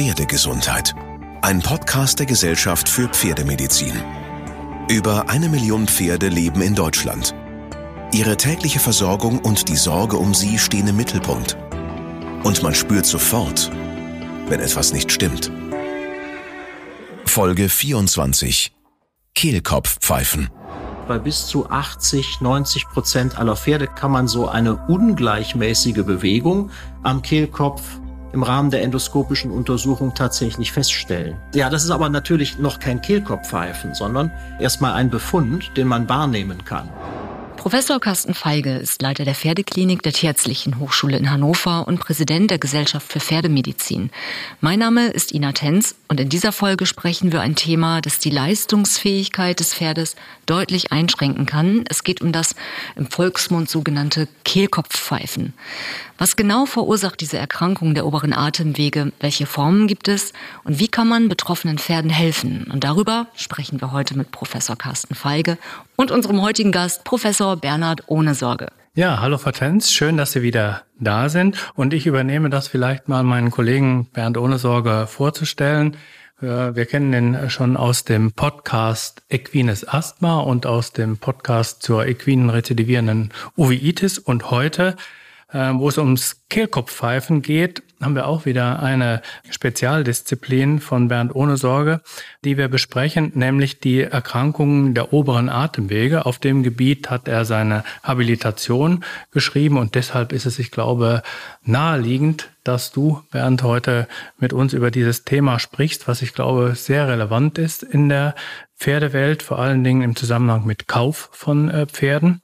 Pferdegesundheit. Ein Podcast der Gesellschaft für Pferdemedizin. Über eine Million Pferde leben in Deutschland. Ihre tägliche Versorgung und die Sorge um sie stehen im Mittelpunkt. Und man spürt sofort, wenn etwas nicht stimmt. Folge 24. Kehlkopfpfeifen. Bei bis zu 80, 90 Prozent aller Pferde kann man so eine ungleichmäßige Bewegung am Kehlkopf im Rahmen der endoskopischen Untersuchung tatsächlich feststellen. Ja, das ist aber natürlich noch kein Kehlkopfpfeifen, sondern erstmal ein Befund, den man wahrnehmen kann. Professor Carsten Feige ist Leiter der Pferdeklinik der Tierärztlichen Hochschule in Hannover und Präsident der Gesellschaft für Pferdemedizin. Mein Name ist Ina Tenz und in dieser Folge sprechen wir ein Thema, das die Leistungsfähigkeit des Pferdes deutlich einschränken kann. Es geht um das im Volksmund sogenannte Kehlkopfpfeifen. Was genau verursacht diese Erkrankung der oberen Atemwege? Welche Formen gibt es? Und wie kann man betroffenen Pferden helfen? Und darüber sprechen wir heute mit Professor Carsten Feige und unserem heutigen Gast, Professor Bernhard Ohnesorge. Ja, hallo Fatenz, schön, dass Sie wieder da sind. Und ich übernehme das vielleicht mal meinen Kollegen Bernd Ohnesorge vorzustellen. Wir kennen ihn schon aus dem Podcast Equines Asthma und aus dem Podcast zur equinen rezidivierenden Uveitis. Und heute äh, wo es ums Kehlkopfpfeifen geht, haben wir auch wieder eine Spezialdisziplin von Bernd ohne Sorge, die wir besprechen, nämlich die Erkrankungen der oberen Atemwege. Auf dem Gebiet hat er seine Habilitation geschrieben und deshalb ist es, ich glaube, naheliegend, dass du, Bernd, heute mit uns über dieses Thema sprichst, was ich glaube sehr relevant ist in der Pferdewelt, vor allen Dingen im Zusammenhang mit Kauf von äh, Pferden.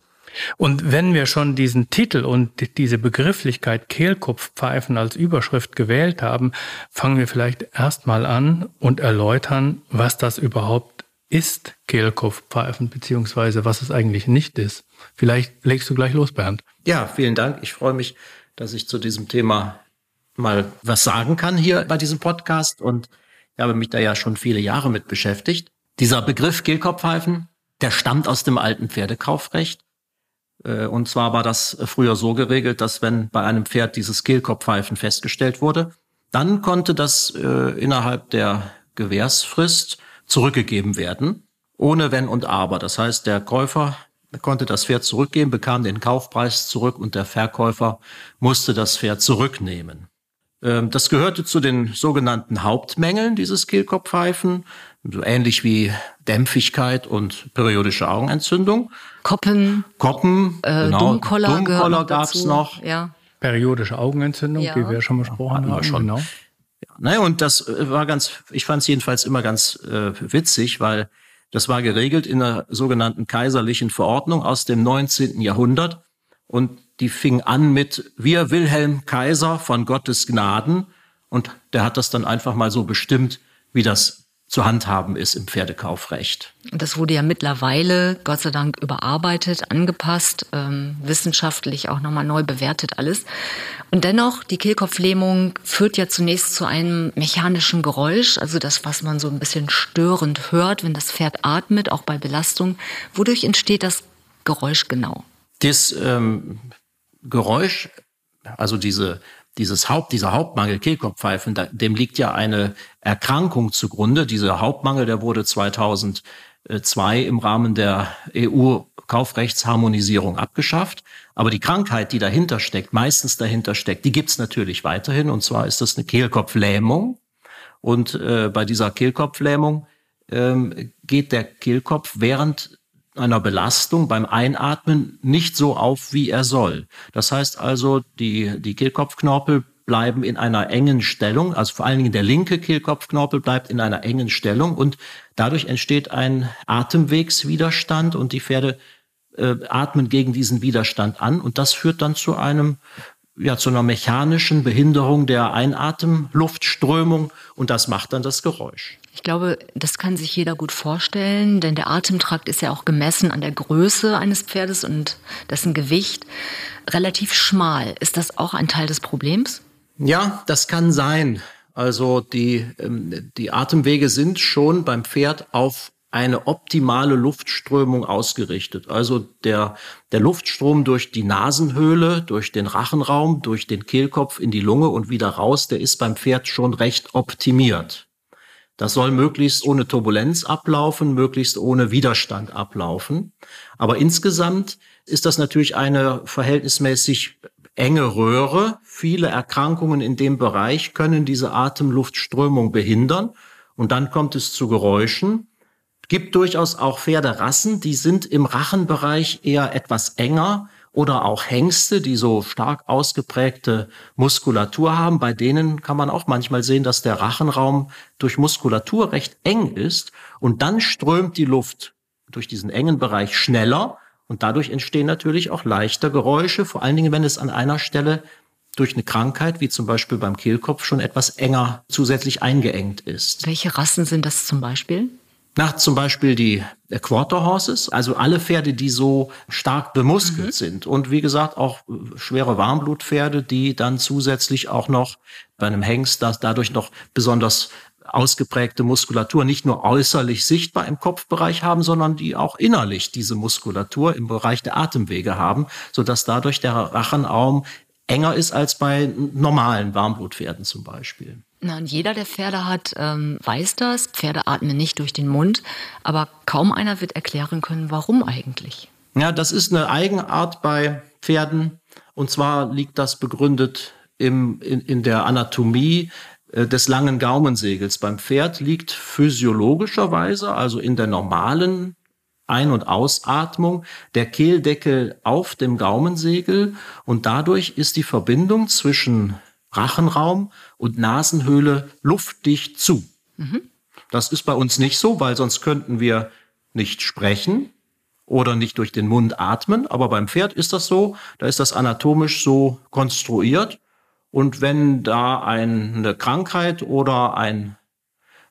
Und wenn wir schon diesen Titel und diese Begrifflichkeit Kehlkopfpfeifen als Überschrift gewählt haben, fangen wir vielleicht erstmal an und erläutern, was das überhaupt ist, Kehlkopfpfeifen, beziehungsweise was es eigentlich nicht ist. Vielleicht legst du gleich los, Bernd. Ja, vielen Dank. Ich freue mich, dass ich zu diesem Thema mal was sagen kann hier bei diesem Podcast und ich habe mich da ja schon viele Jahre mit beschäftigt. Dieser Begriff Kehlkopfpfeifen, der stammt aus dem alten Pferdekaufrecht und zwar war das früher so geregelt, dass wenn bei einem Pferd dieses Kehlkopfpfeifen festgestellt wurde, dann konnte das äh, innerhalb der Gewährsfrist zurückgegeben werden, ohne Wenn und Aber. Das heißt, der Käufer konnte das Pferd zurückgeben, bekam den Kaufpreis zurück und der Verkäufer musste das Pferd zurücknehmen. Ähm, das gehörte zu den sogenannten Hauptmängeln dieses Kehlkopfpfeifen, so ähnlich wie Dämpfigkeit und periodische Augenentzündung. Koppen. Koppen, äh, genau. Dummkoller, Dummkoller gab es noch. Ja. Periodische Augenentzündung, ja. die wir schon besprochen haben. Schon. Genau. Ja, ne, und das äh, war ganz, ich fand es jedenfalls immer ganz äh, witzig, weil das war geregelt in der sogenannten kaiserlichen Verordnung aus dem 19. Jahrhundert. Und die fing an mit Wir Wilhelm Kaiser von Gottes Gnaden. Und der hat das dann einfach mal so bestimmt, wie das zu handhaben ist im Pferdekaufrecht. Das wurde ja mittlerweile, Gott sei Dank, überarbeitet, angepasst, ähm, wissenschaftlich auch nochmal neu bewertet alles. Und dennoch, die Kehlkopflähmung führt ja zunächst zu einem mechanischen Geräusch, also das, was man so ein bisschen störend hört, wenn das Pferd atmet, auch bei Belastung. Wodurch entsteht das Geräusch genau? Das ähm, Geräusch, also diese dieses Haupt, dieser Hauptmangel Kehlkopfpfeifen, da, dem liegt ja eine Erkrankung zugrunde. Dieser Hauptmangel, der wurde 2002 im Rahmen der EU-Kaufrechtsharmonisierung abgeschafft. Aber die Krankheit, die dahinter steckt, meistens dahinter steckt, die gibt's natürlich weiterhin. Und zwar ist das eine Kehlkopflähmung. Und äh, bei dieser Kehlkopflähmung ähm, geht der Kehlkopf während einer Belastung beim Einatmen nicht so auf, wie er soll. Das heißt also, die, die Kehlkopfknorpel bleiben in einer engen Stellung, also vor allen Dingen der linke Kehlkopfknorpel bleibt in einer engen Stellung und dadurch entsteht ein Atemwegswiderstand und die Pferde äh, atmen gegen diesen Widerstand an und das führt dann zu einem ja zu einer mechanischen Behinderung der Einatemluftströmung und das macht dann das Geräusch. Ich glaube, das kann sich jeder gut vorstellen, denn der Atemtrakt ist ja auch gemessen an der Größe eines Pferdes und dessen Gewicht relativ schmal. Ist das auch ein Teil des Problems? Ja, das kann sein. Also die, ähm, die Atemwege sind schon beim Pferd auf eine optimale Luftströmung ausgerichtet. Also der, der Luftstrom durch die Nasenhöhle, durch den Rachenraum, durch den Kehlkopf in die Lunge und wieder raus, der ist beim Pferd schon recht optimiert. Das soll möglichst ohne Turbulenz ablaufen, möglichst ohne Widerstand ablaufen. Aber insgesamt ist das natürlich eine verhältnismäßig enge Röhre. Viele Erkrankungen in dem Bereich können diese Atemluftströmung behindern. Und dann kommt es zu Geräuschen. Gibt durchaus auch Pferderassen, die sind im Rachenbereich eher etwas enger oder auch Hengste, die so stark ausgeprägte Muskulatur haben. Bei denen kann man auch manchmal sehen, dass der Rachenraum durch Muskulatur recht eng ist und dann strömt die Luft durch diesen engen Bereich schneller und dadurch entstehen natürlich auch leichter Geräusche, vor allen Dingen, wenn es an einer Stelle durch eine Krankheit, wie zum Beispiel beim Kehlkopf, schon etwas enger zusätzlich eingeengt ist. Welche Rassen sind das zum Beispiel? Na, zum Beispiel die Quarter Horses, also alle Pferde, die so stark bemuskelt mhm. sind. Und wie gesagt, auch schwere Warmblutpferde, die dann zusätzlich auch noch bei einem Hengst das dadurch noch besonders ausgeprägte Muskulatur nicht nur äußerlich sichtbar im Kopfbereich haben, sondern die auch innerlich diese Muskulatur im Bereich der Atemwege haben, sodass dadurch der Rachenraum enger ist als bei normalen Warmblutpferden zum Beispiel. Na, und jeder, der Pferde hat, ähm, weiß das. Pferde atmen nicht durch den Mund, aber kaum einer wird erklären können, warum eigentlich. Ja, das ist eine Eigenart bei Pferden. Und zwar liegt das begründet im, in, in der Anatomie äh, des langen Gaumensegels. Beim Pferd liegt physiologischerweise, also in der normalen ein- und Ausatmung, der Kehldeckel auf dem Gaumensegel und dadurch ist die Verbindung zwischen Rachenraum und Nasenhöhle luftdicht zu. Mhm. Das ist bei uns nicht so, weil sonst könnten wir nicht sprechen oder nicht durch den Mund atmen. Aber beim Pferd ist das so, da ist das anatomisch so konstruiert. Und wenn da eine Krankheit oder ein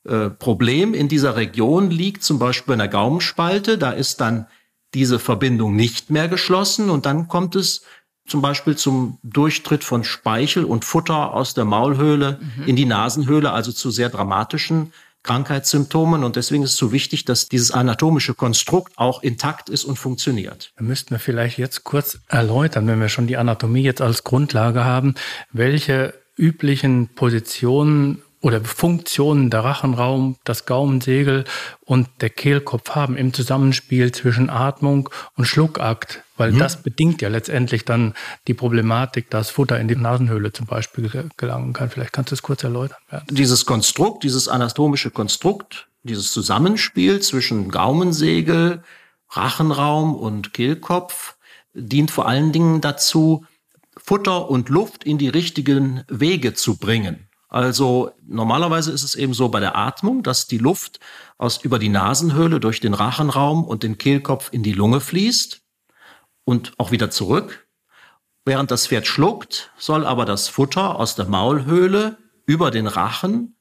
äh, Problem in dieser Region liegt, zum Beispiel in der Gaumenspalte, da ist dann diese Verbindung nicht mehr geschlossen und dann kommt es zum Beispiel zum Durchtritt von Speichel und Futter aus der Maulhöhle mhm. in die Nasenhöhle, also zu sehr dramatischen Krankheitssymptomen. Und deswegen ist es so wichtig, dass dieses anatomische Konstrukt auch intakt ist und funktioniert. Da müssten wir vielleicht jetzt kurz erläutern, wenn wir schon die Anatomie jetzt als Grundlage haben, welche üblichen Positionen oder Funktionen der Rachenraum, das Gaumensegel und der Kehlkopf haben im Zusammenspiel zwischen Atmung und Schluckakt, weil mhm. das bedingt ja letztendlich dann die Problematik, dass Futter in die Nasenhöhle zum Beispiel gelangen kann. Vielleicht kannst du es kurz erläutern. Bernd. Dieses Konstrukt, dieses anatomische Konstrukt, dieses Zusammenspiel zwischen Gaumensegel, Rachenraum und Kehlkopf dient vor allen Dingen dazu, Futter und Luft in die richtigen Wege zu bringen. Also normalerweise ist es eben so bei der Atmung, dass die Luft aus über die Nasenhöhle durch den Rachenraum und den Kehlkopf in die Lunge fließt und auch wieder zurück. Während das Pferd schluckt, soll aber das Futter aus der Maulhöhle über den Rachen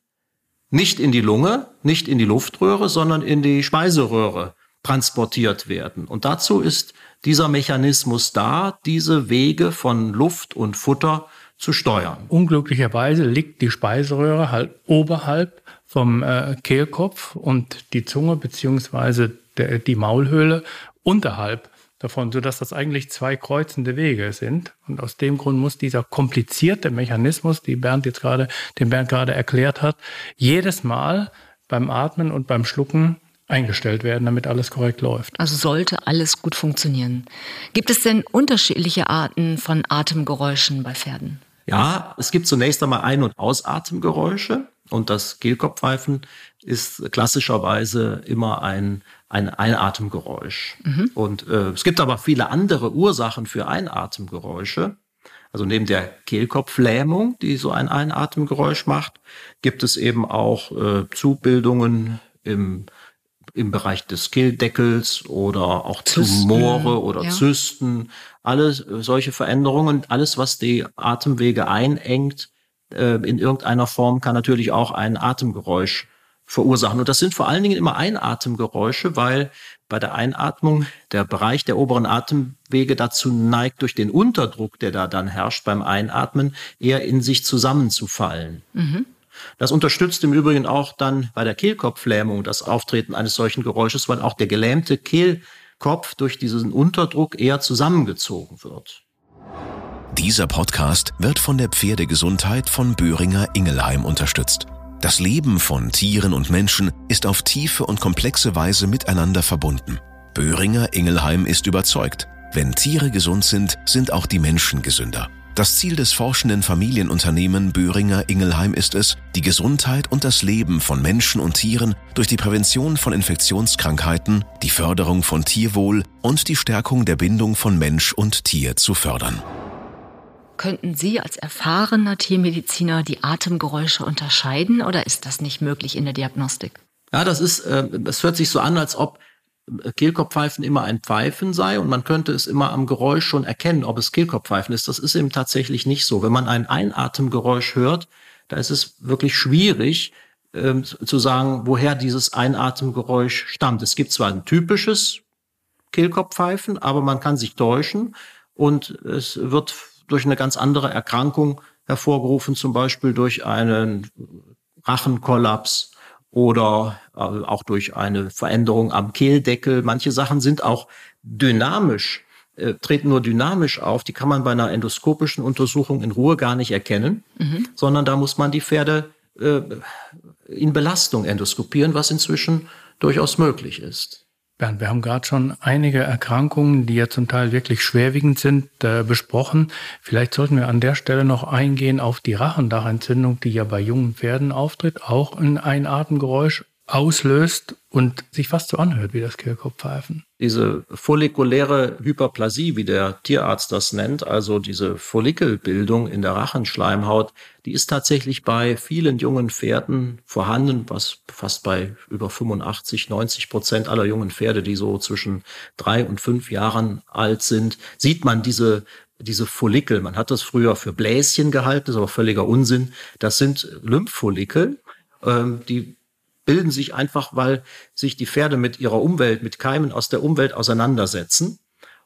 nicht in die Lunge, nicht in die Luftröhre, sondern in die Speiseröhre transportiert werden. Und dazu ist dieser Mechanismus da, diese Wege von Luft und Futter zu steuern. Unglücklicherweise liegt die Speiseröhre halt oberhalb vom äh, Kehlkopf und die Zunge beziehungsweise die Maulhöhle unterhalb davon, sodass das eigentlich zwei kreuzende Wege sind. Und aus dem Grund muss dieser komplizierte Mechanismus, die Bernd jetzt gerade, den Bernd gerade erklärt hat, jedes Mal beim Atmen und beim Schlucken eingestellt werden, damit alles korrekt läuft. Also sollte alles gut funktionieren. Gibt es denn unterschiedliche Arten von Atemgeräuschen bei Pferden? Ja, es gibt zunächst einmal Ein- und Ausatemgeräusche und das Kehlkopfpfeifen ist klassischerweise immer ein, ein Einatemgeräusch. Mhm. Und äh, es gibt aber viele andere Ursachen für Einatemgeräusche. Also neben der Kehlkopflähmung, die so ein Einatemgeräusch macht, gibt es eben auch äh, Zubildungen im im Bereich des Kehldeckels oder auch Zysten, Tumore oder ja. Zysten, alles solche Veränderungen, alles was die Atemwege einengt äh, in irgendeiner Form kann natürlich auch ein Atemgeräusch verursachen. Und das sind vor allen Dingen immer Einatemgeräusche, weil bei der Einatmung der Bereich der oberen Atemwege dazu neigt, durch den Unterdruck, der da dann herrscht beim Einatmen, eher in sich zusammenzufallen. Mhm. Das unterstützt im Übrigen auch dann bei der Kehlkopflähmung das Auftreten eines solchen Geräusches, weil auch der gelähmte Kehlkopf durch diesen Unterdruck eher zusammengezogen wird. Dieser Podcast wird von der Pferdegesundheit von Böhringer Ingelheim unterstützt. Das Leben von Tieren und Menschen ist auf tiefe und komplexe Weise miteinander verbunden. Böhringer Ingelheim ist überzeugt, wenn Tiere gesund sind, sind auch die Menschen gesünder. Das Ziel des forschenden Familienunternehmen Böhringer Ingelheim ist es, die Gesundheit und das Leben von Menschen und Tieren durch die Prävention von Infektionskrankheiten, die Förderung von Tierwohl und die Stärkung der Bindung von Mensch und Tier zu fördern. Könnten Sie als erfahrener Tiermediziner die Atemgeräusche unterscheiden oder ist das nicht möglich in der Diagnostik? Ja, das ist, äh, es hört sich so an, als ob Kehlkopfpfeifen immer ein Pfeifen sei und man könnte es immer am Geräusch schon erkennen, ob es Kehlkopfpfeifen ist. Das ist eben tatsächlich nicht so. Wenn man ein Einatemgeräusch hört, da ist es wirklich schwierig äh, zu sagen, woher dieses Einatemgeräusch stammt. Es gibt zwar ein typisches Kehlkopfpfeifen, aber man kann sich täuschen und es wird durch eine ganz andere Erkrankung hervorgerufen, zum Beispiel durch einen Rachenkollaps oder äh, auch durch eine Veränderung am Kehldeckel. Manche Sachen sind auch dynamisch, äh, treten nur dynamisch auf. Die kann man bei einer endoskopischen Untersuchung in Ruhe gar nicht erkennen, mhm. sondern da muss man die Pferde äh, in Belastung endoskopieren, was inzwischen durchaus möglich ist. Bernd, wir haben gerade schon einige Erkrankungen, die ja zum Teil wirklich schwerwiegend sind, äh, besprochen. Vielleicht sollten wir an der Stelle noch eingehen auf die Rachendachentzündung, die ja bei jungen Pferden auftritt, auch in ein Atemgeräusch auslöst und sich fast so anhört wie das Kehlkopfpfeifen. Diese follikuläre Hyperplasie, wie der Tierarzt das nennt, also diese Follikelbildung in der Rachenschleimhaut, die ist tatsächlich bei vielen jungen Pferden vorhanden, was fast bei über 85, 90 Prozent aller jungen Pferde, die so zwischen drei und fünf Jahren alt sind, sieht man diese diese Follikel, man hat das früher für Bläschen gehalten, das ist aber völliger Unsinn. Das sind Lymphfollikel, ähm, die bilden sich einfach, weil sich die Pferde mit ihrer Umwelt, mit Keimen aus der Umwelt auseinandersetzen.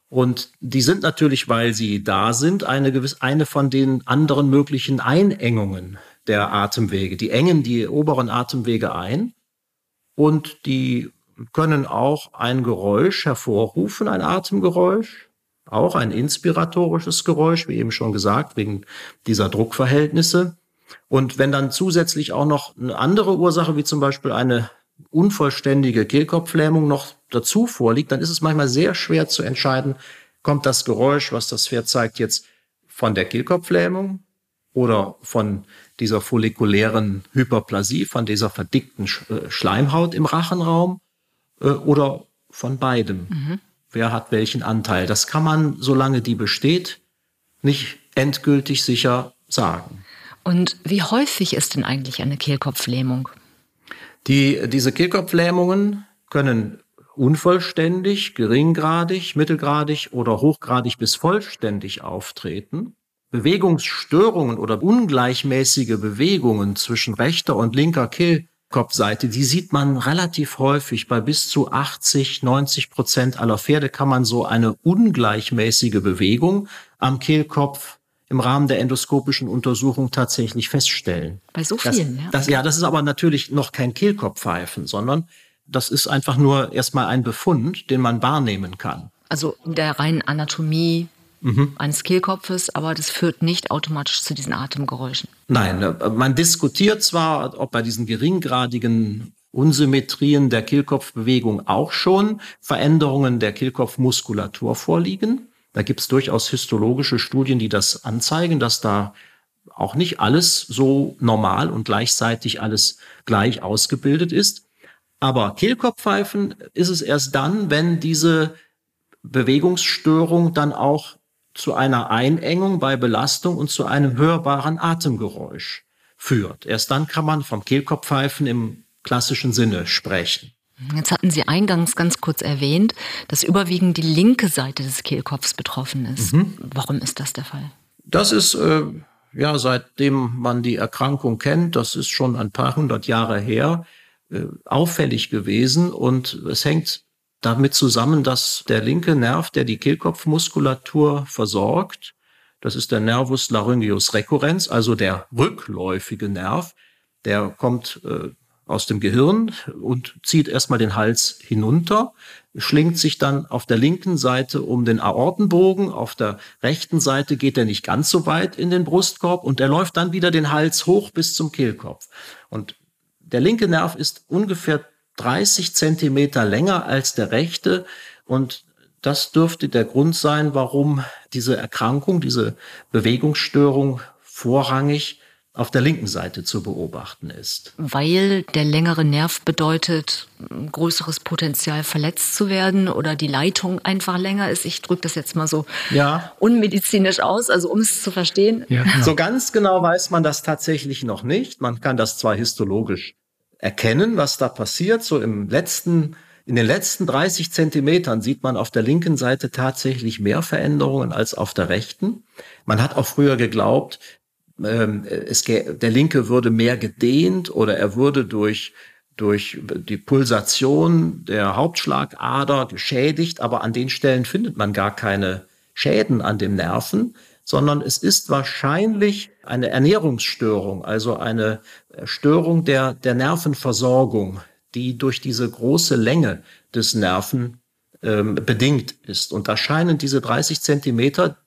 Und die sind natürlich, weil sie da sind, eine gewiss, eine von den anderen möglichen Einengungen der Atemwege. Die engen die oberen Atemwege ein und die können auch ein Geräusch hervorrufen, ein Atemgeräusch, auch ein inspiratorisches Geräusch, wie eben schon gesagt, wegen dieser Druckverhältnisse. Und wenn dann zusätzlich auch noch eine andere Ursache, wie zum Beispiel eine unvollständige Kehlkopflähmung noch dazu vorliegt, dann ist es manchmal sehr schwer zu entscheiden, kommt das Geräusch, was das Pferd zeigt, jetzt von der Kehlkopflähmung oder von dieser follikulären Hyperplasie, von dieser verdickten äh, Schleimhaut im Rachenraum äh, oder von beidem. Mhm. Wer hat welchen Anteil? Das kann man, solange die besteht, nicht endgültig sicher sagen. Und wie häufig ist denn eigentlich eine Kehlkopflähmung? Die, diese Kehlkopflähmungen können unvollständig, geringgradig, mittelgradig oder hochgradig bis vollständig auftreten. Bewegungsstörungen oder ungleichmäßige Bewegungen zwischen rechter und linker Kehlkopfseite, die sieht man relativ häufig. Bei bis zu 80, 90 Prozent aller Pferde kann man so eine ungleichmäßige Bewegung am Kehlkopf im Rahmen der endoskopischen Untersuchung tatsächlich feststellen. Bei so vielen, das, ja. Das, ja, das ist aber natürlich noch kein Kehlkopfpfeifen, sondern das ist einfach nur erstmal ein Befund, den man wahrnehmen kann. Also in der reinen Anatomie mhm. eines Kehlkopfes, aber das führt nicht automatisch zu diesen Atemgeräuschen. Nein, äh, man diskutiert zwar, ob bei diesen geringgradigen Unsymmetrien der Kehlkopfbewegung auch schon Veränderungen der Kehlkopfmuskulatur vorliegen. Da gibt es durchaus histologische Studien, die das anzeigen, dass da auch nicht alles so normal und gleichzeitig alles gleich ausgebildet ist. Aber Kehlkopfpfeifen ist es erst dann, wenn diese Bewegungsstörung dann auch zu einer Einengung bei Belastung und zu einem hörbaren Atemgeräusch führt. Erst dann kann man vom Kehlkopfpfeifen im klassischen Sinne sprechen. Jetzt hatten Sie eingangs ganz kurz erwähnt, dass überwiegend die linke Seite des Kehlkopfs betroffen ist. Mhm. Warum ist das der Fall? Das ist, äh, ja, seitdem man die Erkrankung kennt, das ist schon ein paar hundert Jahre her, äh, auffällig gewesen. Und es hängt damit zusammen, dass der linke Nerv, der die Kehlkopfmuskulatur versorgt, das ist der Nervus laryngeus recurrens, also der rückläufige Nerv, der kommt äh, aus dem Gehirn und zieht erstmal den Hals hinunter, schlingt sich dann auf der linken Seite um den Aortenbogen, auf der rechten Seite geht er nicht ganz so weit in den Brustkorb und er läuft dann wieder den Hals hoch bis zum Kehlkopf. Und der linke Nerv ist ungefähr 30 Zentimeter länger als der rechte und das dürfte der Grund sein, warum diese Erkrankung, diese Bewegungsstörung vorrangig auf der linken Seite zu beobachten ist. Weil der längere Nerv bedeutet, größeres Potenzial verletzt zu werden oder die Leitung einfach länger ist. Ich drücke das jetzt mal so ja. unmedizinisch aus, also um es zu verstehen. Ja, genau. So ganz genau weiß man das tatsächlich noch nicht. Man kann das zwar histologisch erkennen, was da passiert. So im letzten, in den letzten 30 Zentimetern sieht man auf der linken Seite tatsächlich mehr Veränderungen als auf der rechten. Man hat auch früher geglaubt, ähm, es, der Linke würde mehr gedehnt oder er würde durch durch die Pulsation der Hauptschlagader geschädigt, aber an den Stellen findet man gar keine Schäden an dem Nerven, sondern es ist wahrscheinlich eine Ernährungsstörung, also eine Störung der, der Nervenversorgung, die durch diese große Länge des Nerven ähm, bedingt ist. Und da scheinen diese 30 Zentimeter,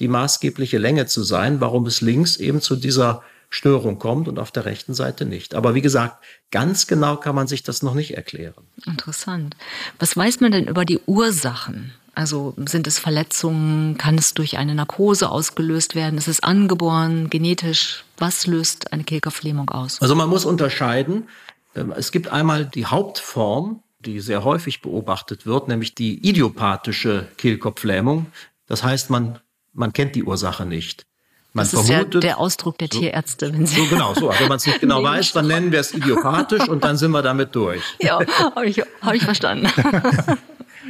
die maßgebliche Länge zu sein, warum es links eben zu dieser Störung kommt und auf der rechten Seite nicht. Aber wie gesagt, ganz genau kann man sich das noch nicht erklären. Interessant. Was weiß man denn über die Ursachen? Also sind es Verletzungen? Kann es durch eine Narkose ausgelöst werden? Ist es angeboren, genetisch? Was löst eine Kehlkopflähmung aus? Also man muss unterscheiden. Ähm, es gibt einmal die Hauptform, die sehr häufig beobachtet wird, nämlich die idiopathische Kehlkopflähmung. Das heißt, man man kennt die Ursache nicht. Man das ist vermutet, ja der Ausdruck der Tierärzte, wenn Sie. So, genau, so. Wenn man es nicht genau weiß, dann nennen wir es idiopathisch und dann sind wir damit durch. Ja, habe ich, hab ich verstanden.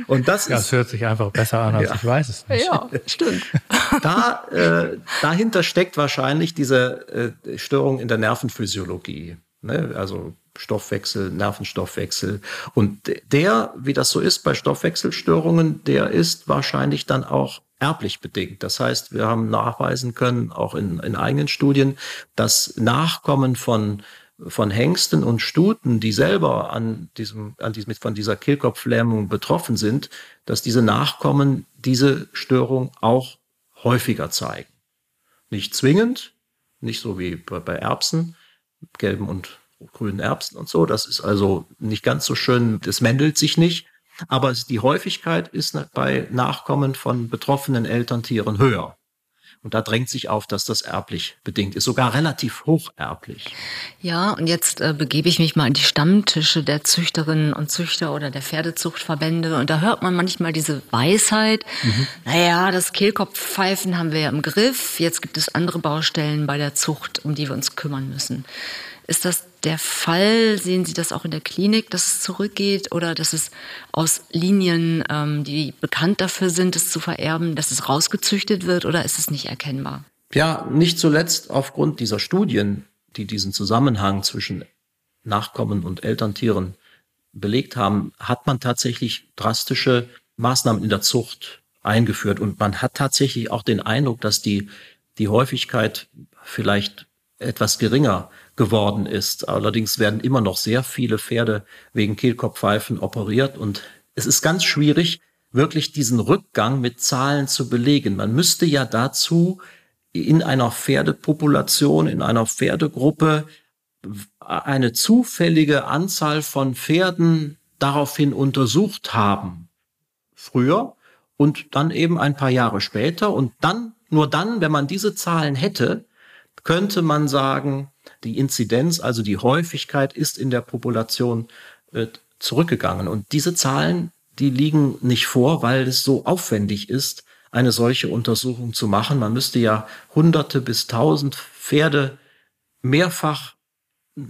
Und das, ja, ist, das hört sich einfach besser an, als ja. ich weiß es nicht. Ja, stimmt. Da, äh, dahinter steckt wahrscheinlich diese äh, Störung in der Nervenphysiologie. Ne? Also Stoffwechsel, Nervenstoffwechsel. Und der, wie das so ist bei Stoffwechselstörungen, der ist wahrscheinlich dann auch erblich bedingt. Das heißt, wir haben nachweisen können, auch in, in eigenen Studien, dass Nachkommen von von Hengsten und Stuten, die selber an diesem, an diesem, von dieser Kehlkopflähmung betroffen sind, dass diese Nachkommen diese Störung auch häufiger zeigen. Nicht zwingend, nicht so wie bei Erbsen, gelben und grünen Erbsen und so. Das ist also nicht ganz so schön, das mändelt sich nicht. Aber die Häufigkeit ist bei Nachkommen von betroffenen Elterntieren höher. Und da drängt sich auf, dass das erblich bedingt ist, sogar relativ hocherblich. Ja, und jetzt äh, begebe ich mich mal in die Stammtische der Züchterinnen und Züchter oder der Pferdezuchtverbände. Und da hört man manchmal diese Weisheit, mhm. naja, das Kehlkopfpfeifen haben wir ja im Griff, jetzt gibt es andere Baustellen bei der Zucht, um die wir uns kümmern müssen. Ist das der Fall? Sehen Sie das auch in der Klinik, dass es zurückgeht oder dass es aus Linien, ähm, die bekannt dafür sind, es zu vererben, dass es rausgezüchtet wird oder ist es nicht erkennbar? Ja, nicht zuletzt aufgrund dieser Studien, die diesen Zusammenhang zwischen Nachkommen und Elterntieren belegt haben, hat man tatsächlich drastische Maßnahmen in der Zucht eingeführt und man hat tatsächlich auch den Eindruck, dass die, die Häufigkeit vielleicht etwas geringer geworden ist. Allerdings werden immer noch sehr viele Pferde wegen Kehlkopfpfeifen operiert und es ist ganz schwierig, wirklich diesen Rückgang mit Zahlen zu belegen. Man müsste ja dazu in einer Pferdepopulation, in einer Pferdegruppe eine zufällige Anzahl von Pferden daraufhin untersucht haben. Früher und dann eben ein paar Jahre später und dann, nur dann, wenn man diese Zahlen hätte, könnte man sagen, die Inzidenz, also die Häufigkeit ist in der Population äh, zurückgegangen. Und diese Zahlen, die liegen nicht vor, weil es so aufwendig ist, eine solche Untersuchung zu machen. Man müsste ja hunderte bis tausend Pferde mehrfach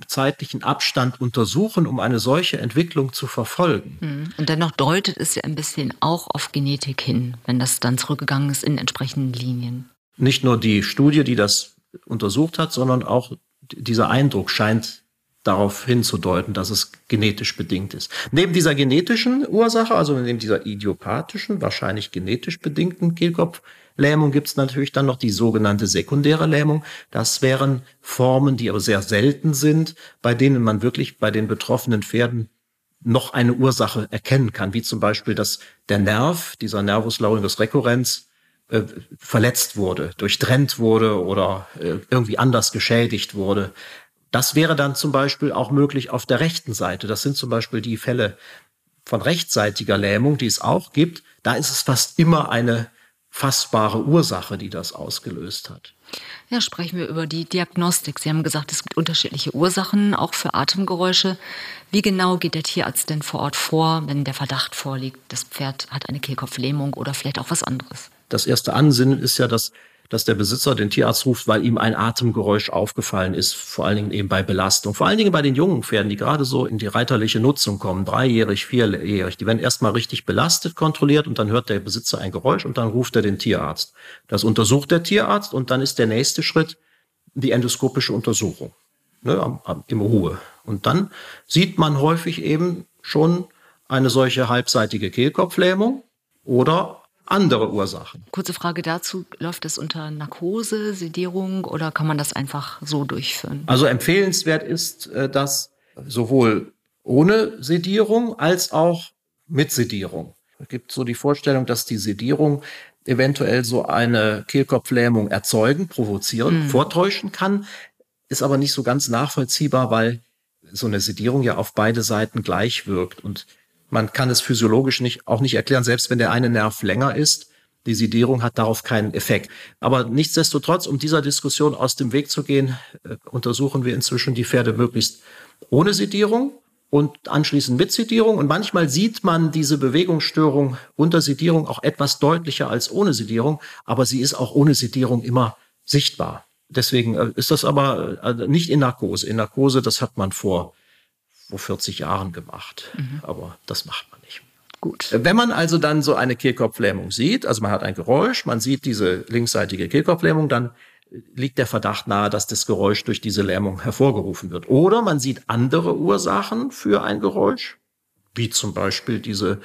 zeitlichen Abstand untersuchen, um eine solche Entwicklung zu verfolgen. Hm. Und dennoch deutet es ja ein bisschen auch auf Genetik hin, wenn das dann zurückgegangen ist in entsprechenden Linien. Nicht nur die Studie, die das untersucht hat, sondern auch dieser Eindruck scheint darauf hinzudeuten, dass es genetisch bedingt ist. Neben dieser genetischen Ursache, also neben dieser idiopathischen, wahrscheinlich genetisch bedingten Kehlkopflähmung, Lähmung gibt es natürlich dann noch die sogenannte sekundäre Lähmung. Das wären Formen, die aber sehr selten sind, bei denen man wirklich bei den betroffenen Pferden noch eine Ursache erkennen kann, wie zum Beispiel, dass der Nerv, dieser Nervus laurinus recurrens, äh, verletzt wurde, durchtrennt wurde oder äh, irgendwie anders geschädigt wurde. Das wäre dann zum Beispiel auch möglich auf der rechten Seite. Das sind zum Beispiel die Fälle von rechtsseitiger Lähmung, die es auch gibt. Da ist es fast immer eine fassbare Ursache, die das ausgelöst hat. Ja, sprechen wir über die Diagnostik. Sie haben gesagt, es gibt unterschiedliche Ursachen, auch für Atemgeräusche. Wie genau geht der Tierarzt denn vor Ort vor, wenn der Verdacht vorliegt, das Pferd hat eine Kehlkopflähmung oder vielleicht auch was anderes? Das erste Ansinnen ist ja, dass dass der Besitzer den Tierarzt ruft, weil ihm ein Atemgeräusch aufgefallen ist, vor allen Dingen eben bei Belastung. Vor allen Dingen bei den jungen Pferden, die gerade so in die reiterliche Nutzung kommen, dreijährig, vierjährig, die werden erstmal richtig belastet, kontrolliert und dann hört der Besitzer ein Geräusch und dann ruft er den Tierarzt. Das untersucht der Tierarzt und dann ist der nächste Schritt die endoskopische Untersuchung ne, im Ruhe. Und dann sieht man häufig eben schon eine solche halbseitige Kehlkopflähmung oder andere Ursachen. Kurze Frage dazu, läuft das unter Narkose, Sedierung oder kann man das einfach so durchführen? Also empfehlenswert ist äh, das sowohl ohne Sedierung als auch mit Sedierung. Es gibt so die Vorstellung, dass die Sedierung eventuell so eine Kehlkopflähmung erzeugen, provozieren, mhm. vortäuschen kann, ist aber nicht so ganz nachvollziehbar, weil so eine Sedierung ja auf beide Seiten gleich wirkt und man kann es physiologisch nicht, auch nicht erklären, selbst wenn der eine Nerv länger ist. Die Sedierung hat darauf keinen Effekt. Aber nichtsdestotrotz, um dieser Diskussion aus dem Weg zu gehen, äh, untersuchen wir inzwischen die Pferde möglichst ohne Sedierung und anschließend mit Sedierung. Und manchmal sieht man diese Bewegungsstörung unter Sedierung auch etwas deutlicher als ohne Sedierung, aber sie ist auch ohne Sedierung immer sichtbar. Deswegen äh, ist das aber äh, nicht in Narkose. In Narkose, das hat man vor vor 40 Jahren gemacht. Mhm. Aber das macht man nicht. Gut. Wenn man also dann so eine Kehlkopflähmung sieht, also man hat ein Geräusch, man sieht diese linksseitige Kehlkopflähmung, dann liegt der Verdacht nahe, dass das Geräusch durch diese Lähmung hervorgerufen wird. Oder man sieht andere Ursachen für ein Geräusch, wie zum Beispiel diese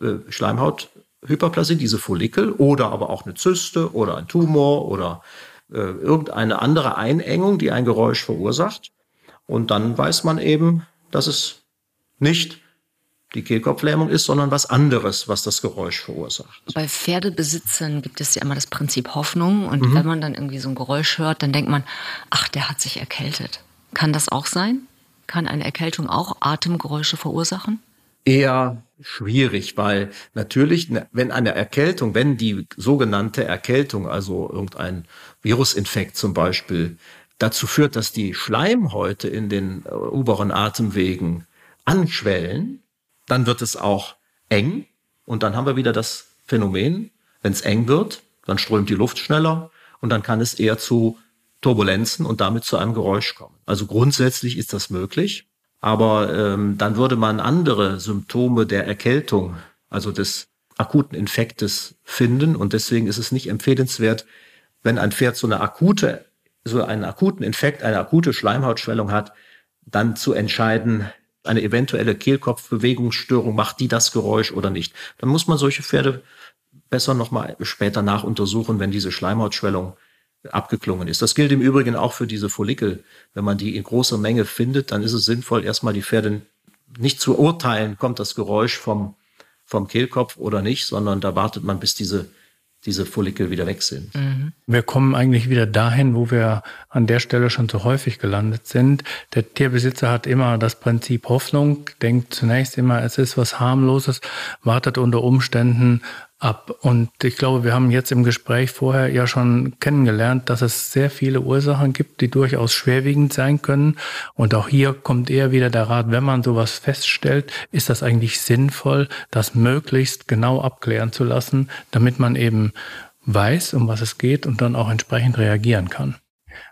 äh, Schleimhauthyperplasie, diese Follikel, oder aber auch eine Zyste oder ein Tumor oder äh, irgendeine andere Einengung, die ein Geräusch verursacht. Und dann weiß man eben, dass es nicht die Kehlkopflähmung ist, sondern was anderes, was das Geräusch verursacht. Bei Pferdebesitzern gibt es ja immer das Prinzip Hoffnung. Und mhm. wenn man dann irgendwie so ein Geräusch hört, dann denkt man, ach, der hat sich erkältet. Kann das auch sein? Kann eine Erkältung auch Atemgeräusche verursachen? Eher schwierig, weil natürlich, ne, wenn eine Erkältung, wenn die sogenannte Erkältung, also irgendein Virusinfekt zum Beispiel, dazu führt, dass die Schleimhäute in den äh, oberen Atemwegen anschwellen, dann wird es auch eng und dann haben wir wieder das Phänomen, wenn es eng wird, dann strömt die Luft schneller und dann kann es eher zu Turbulenzen und damit zu einem Geräusch kommen. Also grundsätzlich ist das möglich, aber ähm, dann würde man andere Symptome der Erkältung, also des akuten Infektes finden und deswegen ist es nicht empfehlenswert, wenn ein Pferd so eine akute so einen akuten Infekt, eine akute Schleimhautschwellung hat, dann zu entscheiden, eine eventuelle Kehlkopfbewegungsstörung, macht die das Geräusch oder nicht. Dann muss man solche Pferde besser nochmal später nachuntersuchen, wenn diese Schleimhautschwellung abgeklungen ist. Das gilt im Übrigen auch für diese Follikel. Wenn man die in großer Menge findet, dann ist es sinnvoll, erstmal die Pferde nicht zu urteilen, kommt das Geräusch vom, vom Kehlkopf oder nicht, sondern da wartet man, bis diese diese Follikel wieder weg sind. Mhm. Wir kommen eigentlich wieder dahin, wo wir an der Stelle schon zu häufig gelandet sind. Der Tierbesitzer hat immer das Prinzip Hoffnung, denkt zunächst immer, es ist was harmloses, wartet unter Umständen ab. Und ich glaube, wir haben jetzt im Gespräch vorher ja schon kennengelernt, dass es sehr viele Ursachen gibt, die durchaus schwerwiegend sein können. Und auch hier kommt eher wieder der Rat, wenn man sowas feststellt, ist das eigentlich sinnvoll, das möglichst genau abklären zu lassen, damit man eben weiß, um was es geht und dann auch entsprechend reagieren kann.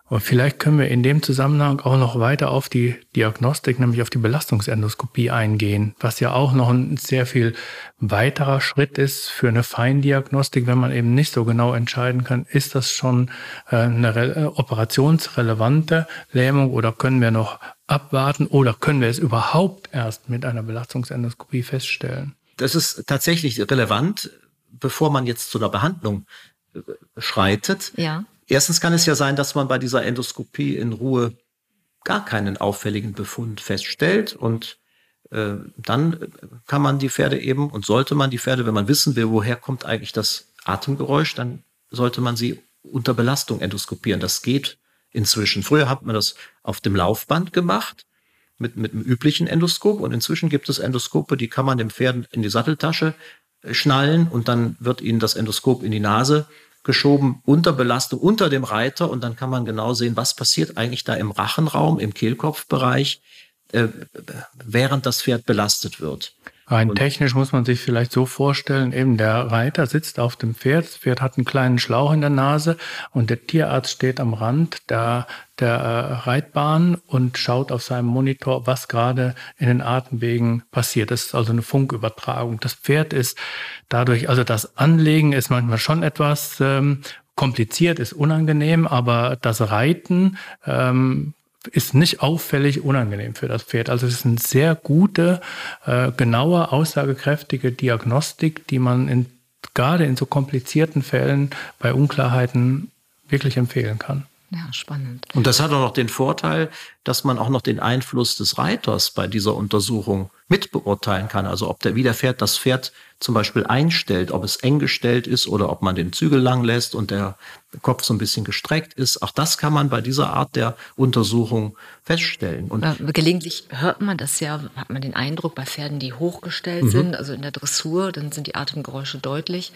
Und vielleicht können wir in dem Zusammenhang auch noch weiter auf die Diagnostik, nämlich auf die Belastungsendoskopie eingehen, was ja auch noch ein sehr viel weiterer Schritt ist für eine Feindiagnostik, wenn man eben nicht so genau entscheiden kann, ist das schon äh, eine äh, operationsrelevante Lähmung oder können wir noch abwarten oder können wir es überhaupt erst mit einer Belastungsendoskopie feststellen? Das ist tatsächlich relevant, bevor man jetzt zu einer Behandlung äh, schreitet. Ja. Erstens kann es ja sein, dass man bei dieser Endoskopie in Ruhe gar keinen auffälligen Befund feststellt und äh, dann kann man die Pferde eben und sollte man die Pferde, wenn man wissen will, woher kommt eigentlich das Atemgeräusch, dann sollte man sie unter Belastung endoskopieren. Das geht inzwischen. Früher hat man das auf dem Laufband gemacht mit, mit einem üblichen Endoskop und inzwischen gibt es Endoskope, die kann man dem Pferd in die Satteltasche schnallen und dann wird ihnen das Endoskop in die Nase geschoben unter Belastung unter dem Reiter und dann kann man genau sehen, was passiert eigentlich da im Rachenraum, im Kehlkopfbereich, äh, während das Pferd belastet wird. Rein und technisch muss man sich vielleicht so vorstellen, eben der Reiter sitzt auf dem Pferd, das Pferd hat einen kleinen Schlauch in der Nase und der Tierarzt steht am Rand der, der äh, Reitbahn und schaut auf seinem Monitor, was gerade in den Atemwegen passiert. Das ist also eine Funkübertragung. Das Pferd ist dadurch, also das Anlegen ist manchmal schon etwas ähm, kompliziert, ist unangenehm, aber das Reiten ähm, ist nicht auffällig unangenehm für das Pferd. Also es ist eine sehr gute, äh, genaue, aussagekräftige Diagnostik, die man in, gerade in so komplizierten Fällen bei Unklarheiten wirklich empfehlen kann. Ja, spannend. Und das hat auch noch den Vorteil, dass man auch noch den Einfluss des Reiters bei dieser Untersuchung mitbeurteilen kann. Also ob der, wie der Pferd das Pferd zum Beispiel einstellt, ob es eng gestellt ist oder ob man den Zügel lang lässt und der Kopf so ein bisschen gestreckt ist. Auch das kann man bei dieser Art der Untersuchung feststellen. Und gelegentlich hört man das ja, hat man den Eindruck bei Pferden, die hochgestellt mhm. sind, also in der Dressur, dann sind die Atemgeräusche deutlich.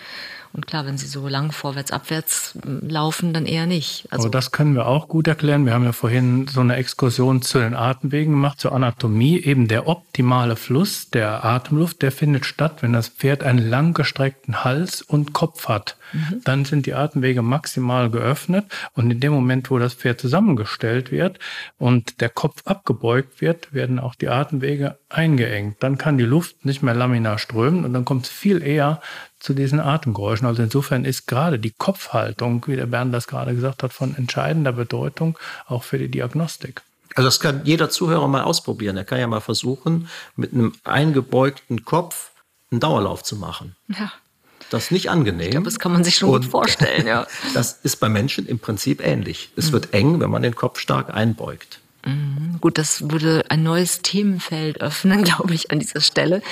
Und klar, wenn sie so lang vorwärts, abwärts hm, laufen, dann eher nicht. Also Aber das können wir auch gut erklären. Wir haben ja vorhin so eine Exkursion zu den Atemwegen gemacht, zur Anatomie. Eben der optimale Fluss der Atemluft, der findet statt, wenn das Pferd einen langgestreckten Hals und Kopf hat. Mhm. Dann sind die Atemwege maximal geöffnet und in dem Moment, wo das Pferd zusammengestellt wird und der Kopf abgebeugt wird, werden auch die Atemwege eingeengt. Dann kann die Luft nicht mehr laminar strömen und dann kommt es viel eher zu diesen Atemgeräuschen. Also insofern ist gerade die Kopfhaltung, wie der Bernd das gerade gesagt hat, von entscheidender Bedeutung auch für die Diagnostik. Also das kann jeder Zuhörer mal ausprobieren. Er kann ja mal versuchen, mit einem eingebeugten Kopf einen Dauerlauf zu machen. Ja. Das ist nicht angenehm. Ich glaube, das kann man sich schon Und gut vorstellen, ja. das ist bei Menschen im Prinzip ähnlich. Es mhm. wird eng, wenn man den Kopf stark einbeugt. Mhm. Gut, das würde ein neues Themenfeld öffnen, glaube ich, an dieser Stelle.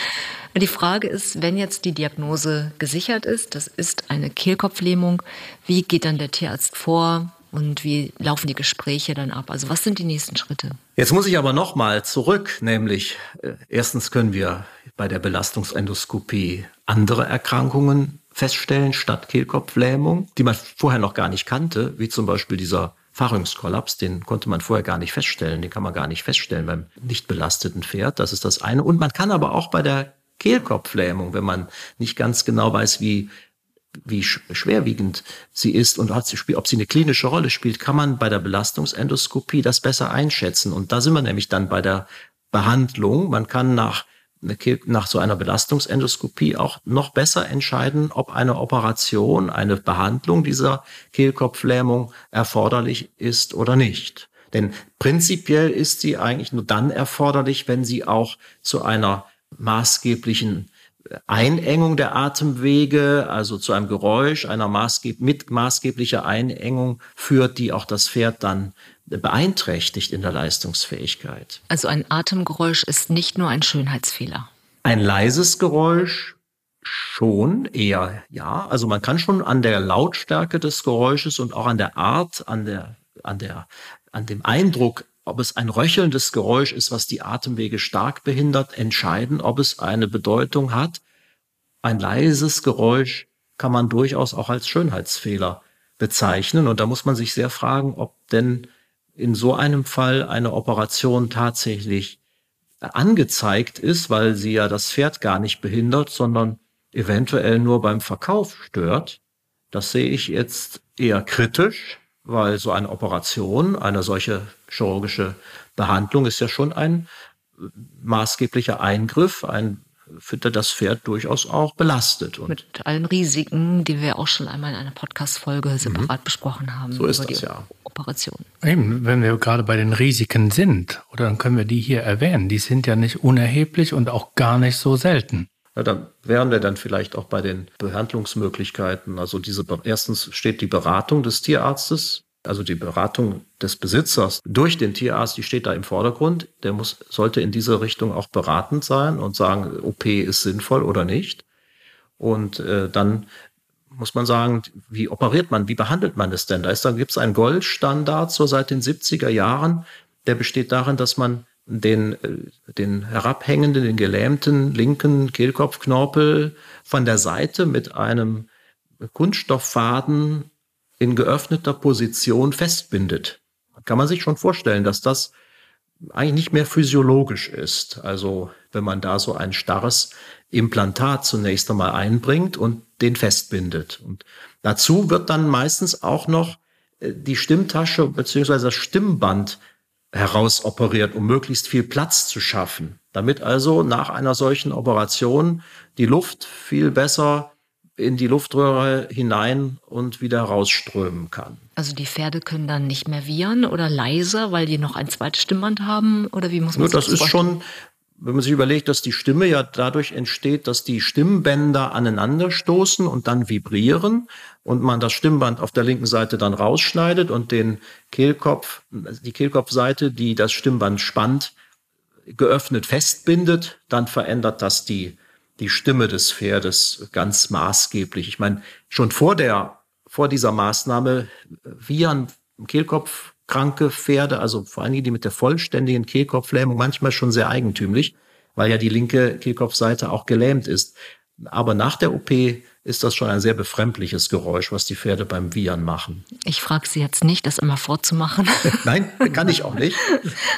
Die Frage ist, wenn jetzt die Diagnose gesichert ist, das ist eine Kehlkopflähmung, wie geht dann der Tierarzt vor? Und wie laufen die Gespräche dann ab? Also was sind die nächsten Schritte? Jetzt muss ich aber nochmal zurück, nämlich äh, erstens können wir bei der Belastungsendoskopie andere Erkrankungen feststellen statt Kehlkopflähmung, die man vorher noch gar nicht kannte, wie zum Beispiel dieser Pharynxkollaps, den konnte man vorher gar nicht feststellen, den kann man gar nicht feststellen beim nicht belasteten Pferd, das ist das eine. Und man kann aber auch bei der Kehlkopflähmung, wenn man nicht ganz genau weiß, wie wie schwerwiegend sie ist und ob sie eine klinische Rolle spielt, kann man bei der Belastungsendoskopie das besser einschätzen. Und da sind wir nämlich dann bei der Behandlung. Man kann nach nach so einer Belastungsendoskopie auch noch besser entscheiden, ob eine Operation, eine Behandlung dieser Kehlkopflähmung erforderlich ist oder nicht. Denn prinzipiell ist sie eigentlich nur dann erforderlich, wenn sie auch zu einer maßgeblichen Einengung der Atemwege, also zu einem Geräusch, einer maßgeb mit maßgeblicher Einengung führt, die auch das Pferd dann beeinträchtigt in der Leistungsfähigkeit. Also ein Atemgeräusch ist nicht nur ein Schönheitsfehler. Ein leises Geräusch schon eher, ja. Also man kann schon an der Lautstärke des Geräusches und auch an der Art, an der, an der, an dem Eindruck, ob es ein röchelndes Geräusch ist, was die Atemwege stark behindert, entscheiden, ob es eine Bedeutung hat. Ein leises Geräusch kann man durchaus auch als Schönheitsfehler bezeichnen. Und da muss man sich sehr fragen, ob denn in so einem Fall eine Operation tatsächlich angezeigt ist, weil sie ja das Pferd gar nicht behindert, sondern eventuell nur beim Verkauf stört. Das sehe ich jetzt eher kritisch, weil so eine Operation, eine solche chirurgische Behandlung ist ja schon ein maßgeblicher Eingriff, ein für das Pferd durchaus auch belastet. Und Mit allen Risiken, die wir auch schon einmal in einer Podcast-Folge separat mhm. besprochen haben. So ist das, ja. Operation. Eben, wenn wir gerade bei den Risiken sind, oder dann können wir die hier erwähnen, die sind ja nicht unerheblich und auch gar nicht so selten. Ja, dann wären wir dann vielleicht auch bei den Behandlungsmöglichkeiten. Also diese, erstens steht die Beratung des Tierarztes, also die Beratung des Besitzers durch den Tierarzt, die steht da im Vordergrund. Der muss, sollte in diese Richtung auch beratend sein und sagen, OP ist sinnvoll oder nicht. Und äh, dann muss man sagen, wie operiert man, wie behandelt man es denn? Da, da gibt es einen Goldstandard so seit den 70er Jahren, der besteht darin, dass man den, äh, den herabhängenden, den gelähmten linken Kehlkopfknorpel von der Seite mit einem Kunststofffaden in geöffneter Position festbindet. Kann man sich schon vorstellen, dass das eigentlich nicht mehr physiologisch ist. Also wenn man da so ein starres Implantat zunächst einmal einbringt und den festbindet. Und dazu wird dann meistens auch noch äh, die Stimmtasche beziehungsweise das Stimmband herausoperiert, um möglichst viel Platz zu schaffen, damit also nach einer solchen Operation die Luft viel besser in die Luftröhre hinein und wieder rausströmen kann. Also die Pferde können dann nicht mehr wiehern oder leiser, weil die noch ein zweites Stimmband haben? Oder wie muss man Nur das, das ist schon, wenn man sich überlegt, dass die Stimme ja dadurch entsteht, dass die Stimmbänder aneinanderstoßen und dann vibrieren und man das Stimmband auf der linken Seite dann rausschneidet und den Kehlkopf, die Kehlkopfseite, die das Stimmband spannt, geöffnet festbindet, dann verändert das die, die Stimme des Pferdes ganz maßgeblich. Ich meine, schon vor der, vor dieser Maßnahme wiehern Kehlkopf kranke Pferde, also vor allen Dingen die mit der vollständigen Kehlkopflähmung, manchmal schon sehr eigentümlich, weil ja die linke Kehlkopfseite auch gelähmt ist. Aber nach der OP ist das schon ein sehr befremdliches Geräusch, was die Pferde beim Wiehern machen. Ich frage Sie jetzt nicht, das immer vorzumachen. Nein, kann ich auch nicht.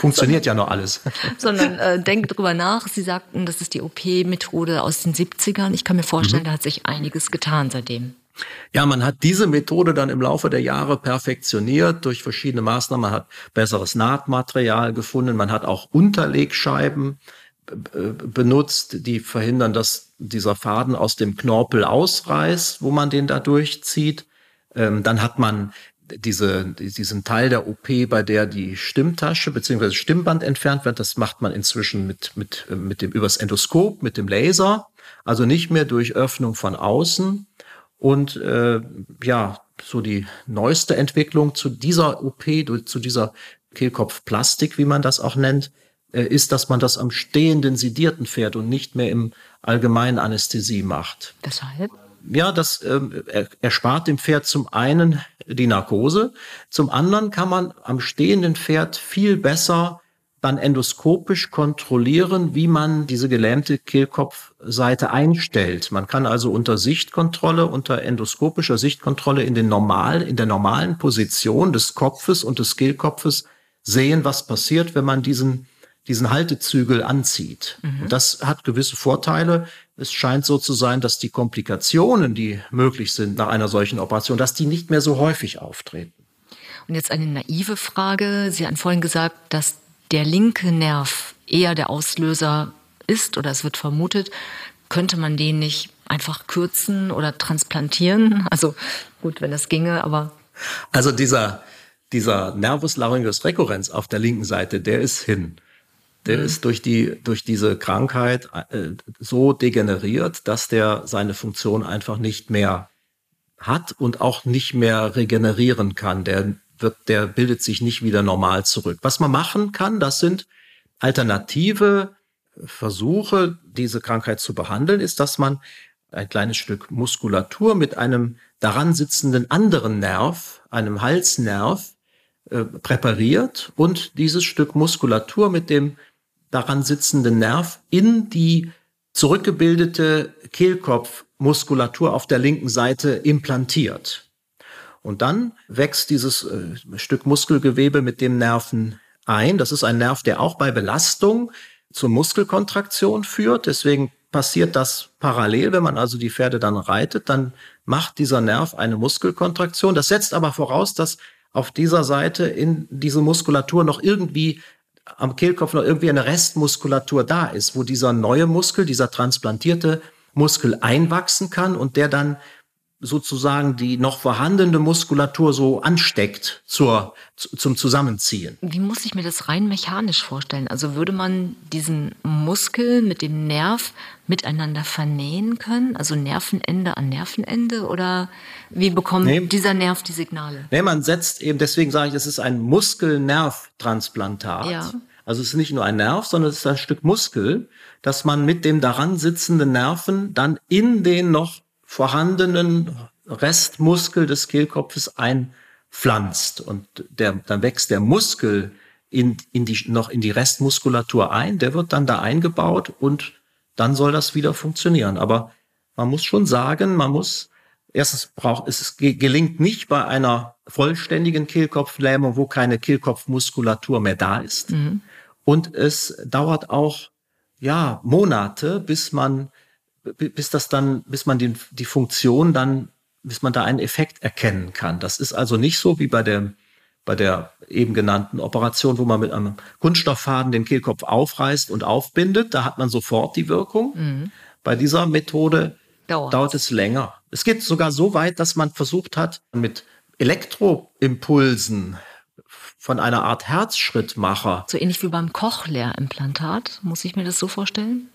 Funktioniert ja noch alles. Sondern äh, denkt drüber nach. Sie sagten, das ist die OP-Methode aus den 70ern. Ich kann mir vorstellen, mhm. da hat sich einiges getan seitdem. Ja, man hat diese Methode dann im Laufe der Jahre perfektioniert durch verschiedene Maßnahmen. Man hat besseres Nahtmaterial gefunden. Man hat auch Unterlegscheiben äh, benutzt, die verhindern, dass dieser Faden aus dem Knorpel ausreißt, wo man den da durchzieht. Ähm, dann hat man diese, diesen Teil der OP, bei der die Stimmtasche bzw. Stimmband entfernt wird, das macht man inzwischen mit, mit, mit dem, übers Endoskop, mit dem Laser. Also nicht mehr durch Öffnung von außen, und äh, ja, so die neueste Entwicklung zu dieser OP, zu dieser Kehlkopfplastik, wie man das auch nennt, äh, ist, dass man das am stehenden sedierten Pferd und nicht mehr im allgemeinen Anästhesie macht. Weshalb? Ja, das ähm, erspart dem Pferd zum einen die Narkose, zum anderen kann man am stehenden Pferd viel besser dann endoskopisch kontrollieren, wie man diese gelähmte Kehlkopfseite einstellt. Man kann also unter Sichtkontrolle, unter endoskopischer Sichtkontrolle in den normal, in der normalen Position des Kopfes und des Kehlkopfes sehen, was passiert, wenn man diesen, diesen Haltezügel anzieht. Mhm. Das hat gewisse Vorteile. Es scheint so zu sein, dass die Komplikationen, die möglich sind nach einer solchen Operation, dass die nicht mehr so häufig auftreten. Und jetzt eine naive Frage. Sie hatten vorhin gesagt, dass der linke Nerv eher der Auslöser ist oder es wird vermutet, könnte man den nicht einfach kürzen oder transplantieren? Also gut, wenn das ginge, aber. Also dieser, dieser Nervus laryngeus recurrens auf der linken Seite, der ist hin. Der mhm. ist durch die, durch diese Krankheit äh, so degeneriert, dass der seine Funktion einfach nicht mehr hat und auch nicht mehr regenerieren kann. Der wird, der bildet sich nicht wieder normal zurück. Was man machen kann, das sind alternative Versuche, diese Krankheit zu behandeln, ist, dass man ein kleines Stück Muskulatur mit einem daran sitzenden anderen Nerv, einem Halsnerv, äh, präpariert und dieses Stück Muskulatur mit dem daran sitzenden Nerv in die zurückgebildete Kehlkopfmuskulatur auf der linken Seite implantiert. Und dann wächst dieses äh, Stück Muskelgewebe mit dem Nerven ein. Das ist ein Nerv, der auch bei Belastung zur Muskelkontraktion führt. Deswegen passiert das parallel. Wenn man also die Pferde dann reitet, dann macht dieser Nerv eine Muskelkontraktion. Das setzt aber voraus, dass auf dieser Seite in diese Muskulatur noch irgendwie am Kehlkopf noch irgendwie eine Restmuskulatur da ist, wo dieser neue Muskel, dieser transplantierte Muskel einwachsen kann und der dann sozusagen die noch vorhandene Muskulatur so ansteckt zur, zum Zusammenziehen. Wie muss ich mir das rein mechanisch vorstellen? Also würde man diesen Muskel mit dem Nerv miteinander vernähen können? Also Nervenende an Nervenende? Oder wie bekommt nee. dieser Nerv die Signale? Nee, man setzt eben, deswegen sage ich, es ist ein Muskelnervtransplantat. Ja. Also es ist nicht nur ein Nerv, sondern es ist ein Stück Muskel, dass man mit dem daran sitzenden Nerven dann in den noch vorhandenen Restmuskel des Kehlkopfes einpflanzt. Und der, dann wächst der Muskel in, in die, noch in die Restmuskulatur ein, der wird dann da eingebaut und dann soll das wieder funktionieren. Aber man muss schon sagen, man muss, erstens braucht, es gelingt nicht bei einer vollständigen Kehlkopflähmung, wo keine Kehlkopfmuskulatur mehr da ist. Mhm. Und es dauert auch, ja, Monate, bis man bis das dann, bis man die, die Funktion dann, bis man da einen Effekt erkennen kann. Das ist also nicht so wie bei der, bei der eben genannten Operation, wo man mit einem Kunststofffaden den Kehlkopf aufreißt und aufbindet. Da hat man sofort die Wirkung. Mhm. Bei dieser Methode Dauert. dauert es länger. Es geht sogar so weit, dass man versucht hat, mit Elektroimpulsen von einer Art Herzschrittmacher. So ähnlich wie beim Cochlea-Implantat, muss ich mir das so vorstellen?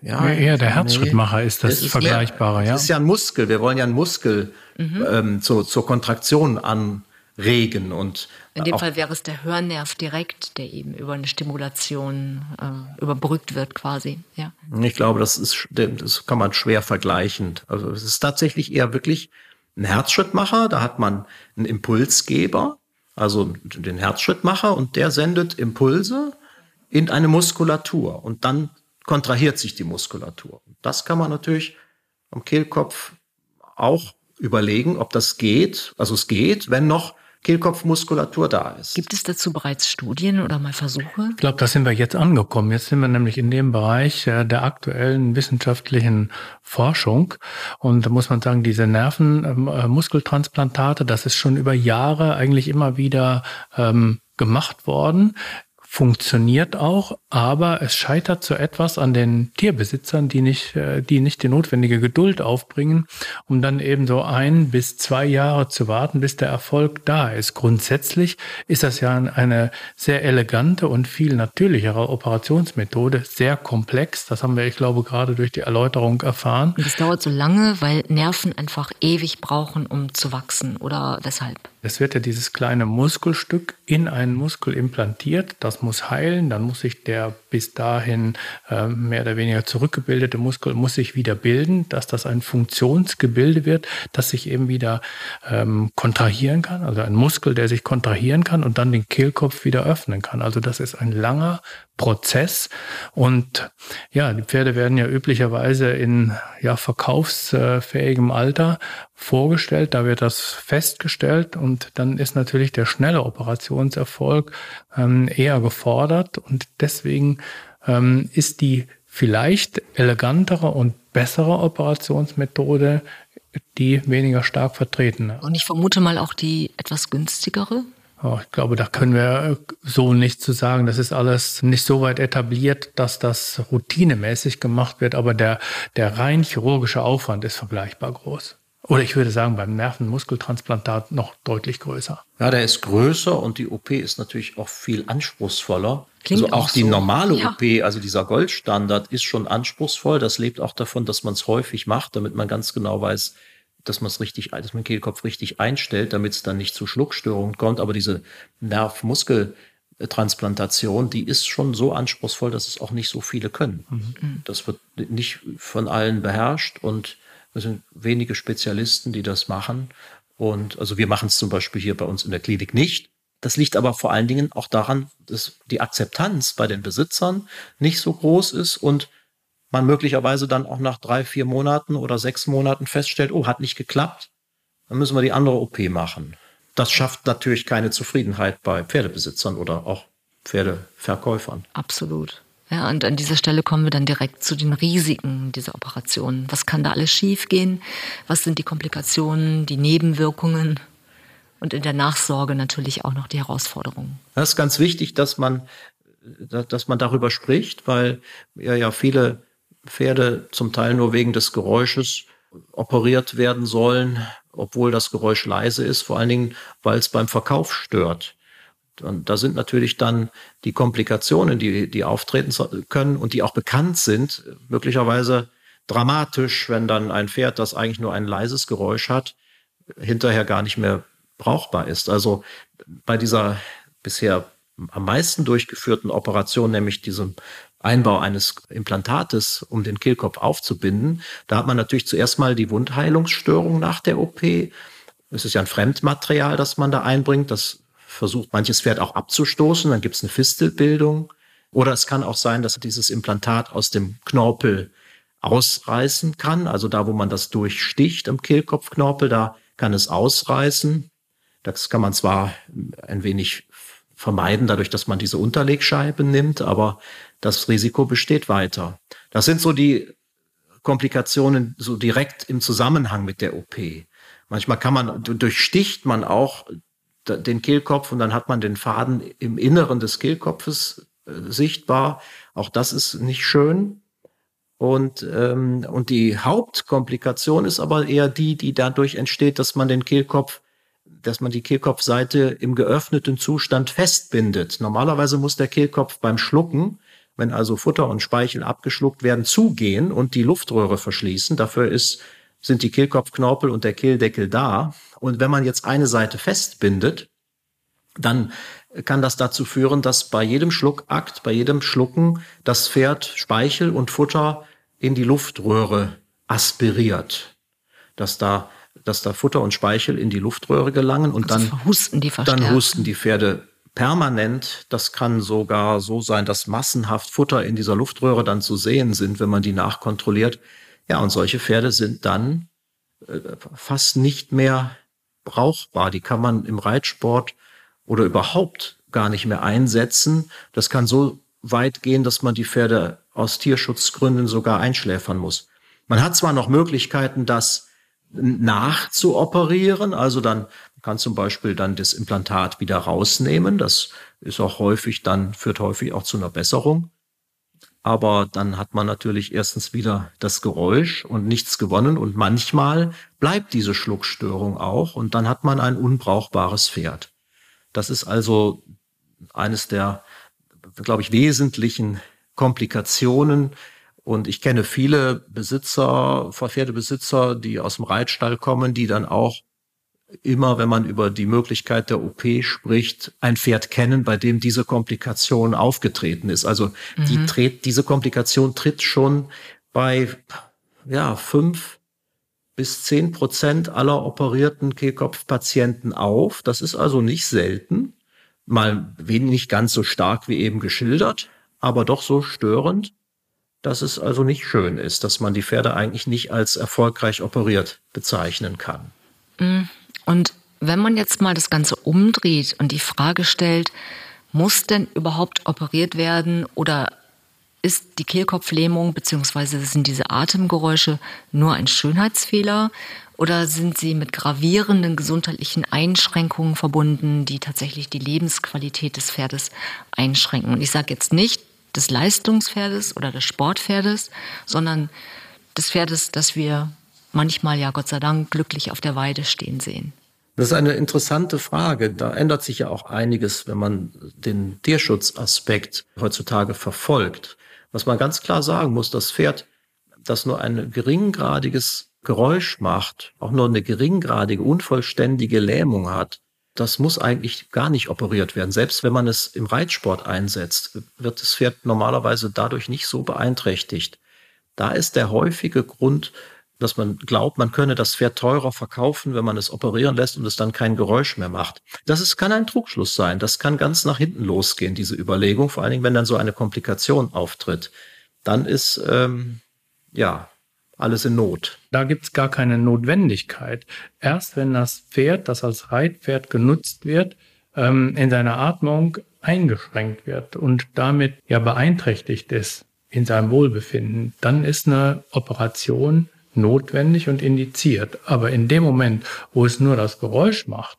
Ja, eher der Herzschrittmacher nee. ist das ist Vergleichbare, ja. Das ist ja ein Muskel. Wir wollen ja einen Muskel mhm. ähm, zur, zur Kontraktion anregen und in dem Fall wäre es der Hörnerv direkt, der eben über eine Stimulation äh, überbrückt wird, quasi. Ja. Ich glaube, das ist, das kann man schwer vergleichen. Also es ist tatsächlich eher wirklich ein Herzschrittmacher. Da hat man einen Impulsgeber, also den Herzschrittmacher, und der sendet Impulse in eine Muskulatur und dann kontrahiert sich die Muskulatur. Das kann man natürlich am Kehlkopf auch überlegen, ob das geht. Also es geht, wenn noch Kehlkopfmuskulatur da ist. Gibt es dazu bereits Studien oder mal Versuche? Ich glaube, da sind wir jetzt angekommen. Jetzt sind wir nämlich in dem Bereich äh, der aktuellen wissenschaftlichen Forschung. Und da muss man sagen, diese Nervenmuskeltransplantate, das ist schon über Jahre eigentlich immer wieder ähm, gemacht worden funktioniert auch, aber es scheitert so etwas an den Tierbesitzern, die nicht, äh, die nicht die notwendige Geduld aufbringen, um dann eben so ein bis zwei Jahre zu warten, bis der Erfolg da ist. Grundsätzlich ist das ja eine sehr elegante und viel natürlichere Operationsmethode, sehr komplex. Das haben wir, ich glaube, gerade durch die Erläuterung erfahren. Und das dauert so lange, weil Nerven einfach ewig brauchen, um zu wachsen oder weshalb? Es wird ja dieses kleine Muskelstück in einen Muskel implantiert. Das muss heilen. Dann muss sich der bis dahin äh, mehr oder weniger zurückgebildete Muskel muss sich wieder bilden, dass das ein Funktionsgebilde wird, das sich eben wieder ähm, kontrahieren kann. Also ein Muskel, der sich kontrahieren kann und dann den Kehlkopf wieder öffnen kann. Also das ist ein langer Prozess. Und ja, die Pferde werden ja üblicherweise in ja, verkaufsfähigem Alter vorgestellt. Da wird das festgestellt und dann ist natürlich der schnelle Operationserfolg ähm, eher gefordert. Und deswegen ähm, ist die vielleicht elegantere und bessere Operationsmethode die weniger stark vertreten. Und ich vermute mal auch die etwas günstigere? Oh, ich glaube, da können wir so nicht zu sagen. Das ist alles nicht so weit etabliert, dass das routinemäßig gemacht wird, aber der, der rein chirurgische Aufwand ist vergleichbar groß. Oder ich würde sagen, beim Nervenmuskeltransplantat noch deutlich größer. Ja, der ist größer und die OP ist natürlich auch viel anspruchsvoller. Klingt also auch, auch die so. normale ja. OP, also dieser Goldstandard, ist schon anspruchsvoll. Das lebt auch davon, dass man es häufig macht, damit man ganz genau weiß, dass man es richtig, dass man den Kehlkopf richtig einstellt, damit es dann nicht zu Schluckstörungen kommt. Aber diese Nervmuskeltransplantation, die ist schon so anspruchsvoll, dass es auch nicht so viele können. Mhm. Das wird nicht von allen beherrscht und es sind wenige Spezialisten, die das machen. Und also wir machen es zum Beispiel hier bei uns in der Klinik nicht. Das liegt aber vor allen Dingen auch daran, dass die Akzeptanz bei den Besitzern nicht so groß ist und man möglicherweise dann auch nach drei, vier Monaten oder sechs Monaten feststellt, oh, hat nicht geklappt, dann müssen wir die andere OP machen. Das schafft natürlich keine Zufriedenheit bei Pferdebesitzern oder auch Pferdeverkäufern. Absolut. Ja, und an dieser Stelle kommen wir dann direkt zu den Risiken dieser Operation. Was kann da alles schiefgehen? Was sind die Komplikationen, die Nebenwirkungen? Und in der Nachsorge natürlich auch noch die Herausforderungen. Das ist ganz wichtig, dass man, dass man darüber spricht, weil ja, ja viele Pferde zum Teil nur wegen des Geräusches operiert werden sollen, obwohl das Geräusch leise ist, vor allen Dingen, weil es beim Verkauf stört. Und da sind natürlich dann die Komplikationen, die, die auftreten können und die auch bekannt sind, möglicherweise dramatisch, wenn dann ein Pferd, das eigentlich nur ein leises Geräusch hat, hinterher gar nicht mehr brauchbar ist. Also bei dieser bisher am meisten durchgeführten Operation, nämlich diesem Einbau eines Implantates, um den Kehlkopf aufzubinden, da hat man natürlich zuerst mal die Wundheilungsstörung nach der OP. Es ist ja ein Fremdmaterial, das man da einbringt. Das versucht manches Pferd auch abzustoßen. Dann gibt es eine Fistelbildung. Oder es kann auch sein, dass dieses Implantat aus dem Knorpel ausreißen kann. Also da, wo man das durchsticht am Kehlkopfknorpel, da kann es ausreißen. Das kann man zwar ein wenig vermeiden, dadurch, dass man diese Unterlegscheibe nimmt, aber das Risiko besteht weiter. Das sind so die Komplikationen so direkt im Zusammenhang mit der OP. Manchmal kann man, durchsticht man auch den Kehlkopf und dann hat man den Faden im Inneren des Kehlkopfes äh, sichtbar. Auch das ist nicht schön. Und, ähm, und die Hauptkomplikation ist aber eher die, die dadurch entsteht, dass man den Kehlkopf, dass man die Kehlkopfseite im geöffneten Zustand festbindet. Normalerweise muss der Kehlkopf beim Schlucken, wenn also Futter und Speichel abgeschluckt werden, zugehen und die Luftröhre verschließen. Dafür ist, sind die Kehlkopfknorpel und der Kehldeckel da. Und wenn man jetzt eine Seite festbindet, dann kann das dazu führen, dass bei jedem Schluckakt, bei jedem Schlucken das Pferd Speichel und Futter in die Luftröhre aspiriert. Dass da, dass da Futter und Speichel in die Luftröhre gelangen und also dann husten die verstärkt. Dann husten die Pferde permanent. Das kann sogar so sein, dass massenhaft Futter in dieser Luftröhre dann zu sehen sind, wenn man die nachkontrolliert. Ja, und solche Pferde sind dann äh, fast nicht mehr brauchbar. Die kann man im Reitsport oder überhaupt gar nicht mehr einsetzen. Das kann so weit gehen, dass man die Pferde aus Tierschutzgründen sogar einschläfern muss. Man hat zwar noch Möglichkeiten, das nachzuoperieren, also dann kann zum Beispiel dann das Implantat wieder rausnehmen. Das ist auch häufig dann, führt häufig auch zu einer Besserung. Aber dann hat man natürlich erstens wieder das Geräusch und nichts gewonnen und manchmal bleibt diese Schluckstörung auch und dann hat man ein unbrauchbares Pferd. Das ist also eines der, glaube ich, wesentlichen Komplikationen. Und ich kenne viele Besitzer, Pferdebesitzer, die aus dem Reitstall kommen, die dann auch immer, wenn man über die Möglichkeit der OP spricht, ein Pferd kennen, bei dem diese Komplikation aufgetreten ist. Also mhm. die tritt, diese Komplikation tritt schon bei ja, fünf bis zehn Prozent aller operierten Kehlkopfpatienten auf. Das ist also nicht selten. Mal wenig ganz so stark wie eben geschildert, aber doch so störend, dass es also nicht schön ist, dass man die Pferde eigentlich nicht als erfolgreich operiert bezeichnen kann. Mm. Und wenn man jetzt mal das Ganze umdreht und die Frage stellt, muss denn überhaupt operiert werden oder ist die Kehlkopflähmung bzw. sind diese Atemgeräusche nur ein Schönheitsfehler oder sind sie mit gravierenden gesundheitlichen Einschränkungen verbunden, die tatsächlich die Lebensqualität des Pferdes einschränken? Und ich sage jetzt nicht des Leistungspferdes oder des Sportpferdes, sondern des Pferdes, das wir manchmal ja Gott sei Dank glücklich auf der Weide stehen sehen. Das ist eine interessante Frage. Da ändert sich ja auch einiges, wenn man den Tierschutzaspekt heutzutage verfolgt. Was man ganz klar sagen muss, das Pferd, das nur ein geringgradiges Geräusch macht, auch nur eine geringgradige, unvollständige Lähmung hat, das muss eigentlich gar nicht operiert werden. Selbst wenn man es im Reitsport einsetzt, wird das Pferd normalerweise dadurch nicht so beeinträchtigt. Da ist der häufige Grund, dass man glaubt, man könne das Pferd teurer verkaufen, wenn man es operieren lässt und es dann kein Geräusch mehr macht. Das ist, kann ein Trugschluss sein. Das kann ganz nach hinten losgehen, diese Überlegung, vor allen Dingen, wenn dann so eine Komplikation auftritt. Dann ist, ähm, ja, alles in Not. Da gibt's gar keine Notwendigkeit. Erst wenn das Pferd, das als Reitpferd genutzt wird, ähm, in seiner Atmung eingeschränkt wird und damit ja beeinträchtigt ist in seinem Wohlbefinden, dann ist eine Operation notwendig und indiziert. Aber in dem Moment, wo es nur das Geräusch macht,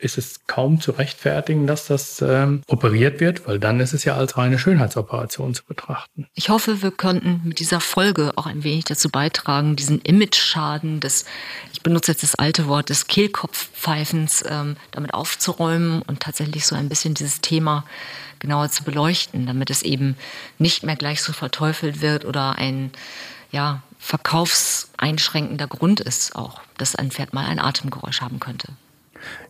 ist es kaum zu rechtfertigen, dass das ähm, operiert wird, weil dann ist es ja als reine Schönheitsoperation zu betrachten. Ich hoffe, wir könnten mit dieser Folge auch ein wenig dazu beitragen, diesen Image-Schaden des, ich benutze jetzt das alte Wort des Kehlkopfpfeifens, ähm, damit aufzuräumen und tatsächlich so ein bisschen dieses Thema genauer zu beleuchten, damit es eben nicht mehr gleich so verteufelt wird oder ein ja, verkaufseinschränkender Grund ist auch, dass ein Pferd mal ein Atemgeräusch haben könnte.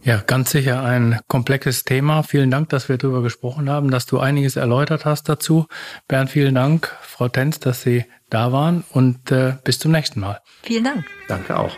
Ja, ganz sicher ein komplexes Thema. Vielen Dank, dass wir darüber gesprochen haben, dass du einiges erläutert hast dazu. Bernd, vielen Dank, Frau Tenz, dass Sie da waren und äh, bis zum nächsten Mal. Vielen Dank. Danke auch.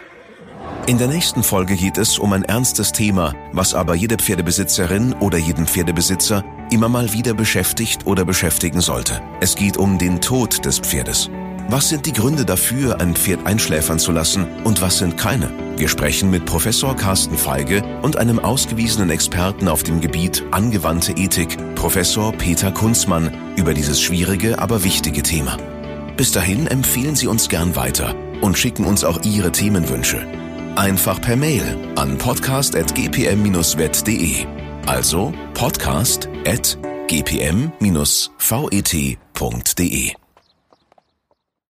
In der nächsten Folge geht es um ein ernstes Thema, was aber jede Pferdebesitzerin oder jeden Pferdebesitzer immer mal wieder beschäftigt oder beschäftigen sollte. Es geht um den Tod des Pferdes. Was sind die Gründe dafür, ein Pferd einschläfern zu lassen und was sind keine? Wir sprechen mit Professor Carsten Feige und einem ausgewiesenen Experten auf dem Gebiet angewandte Ethik, Professor Peter Kunzmann, über dieses schwierige, aber wichtige Thema. Bis dahin empfehlen Sie uns gern weiter und schicken uns auch Ihre Themenwünsche. Einfach per Mail an podcast.gpm-vet.de. Also podcast.gpm-vet.de.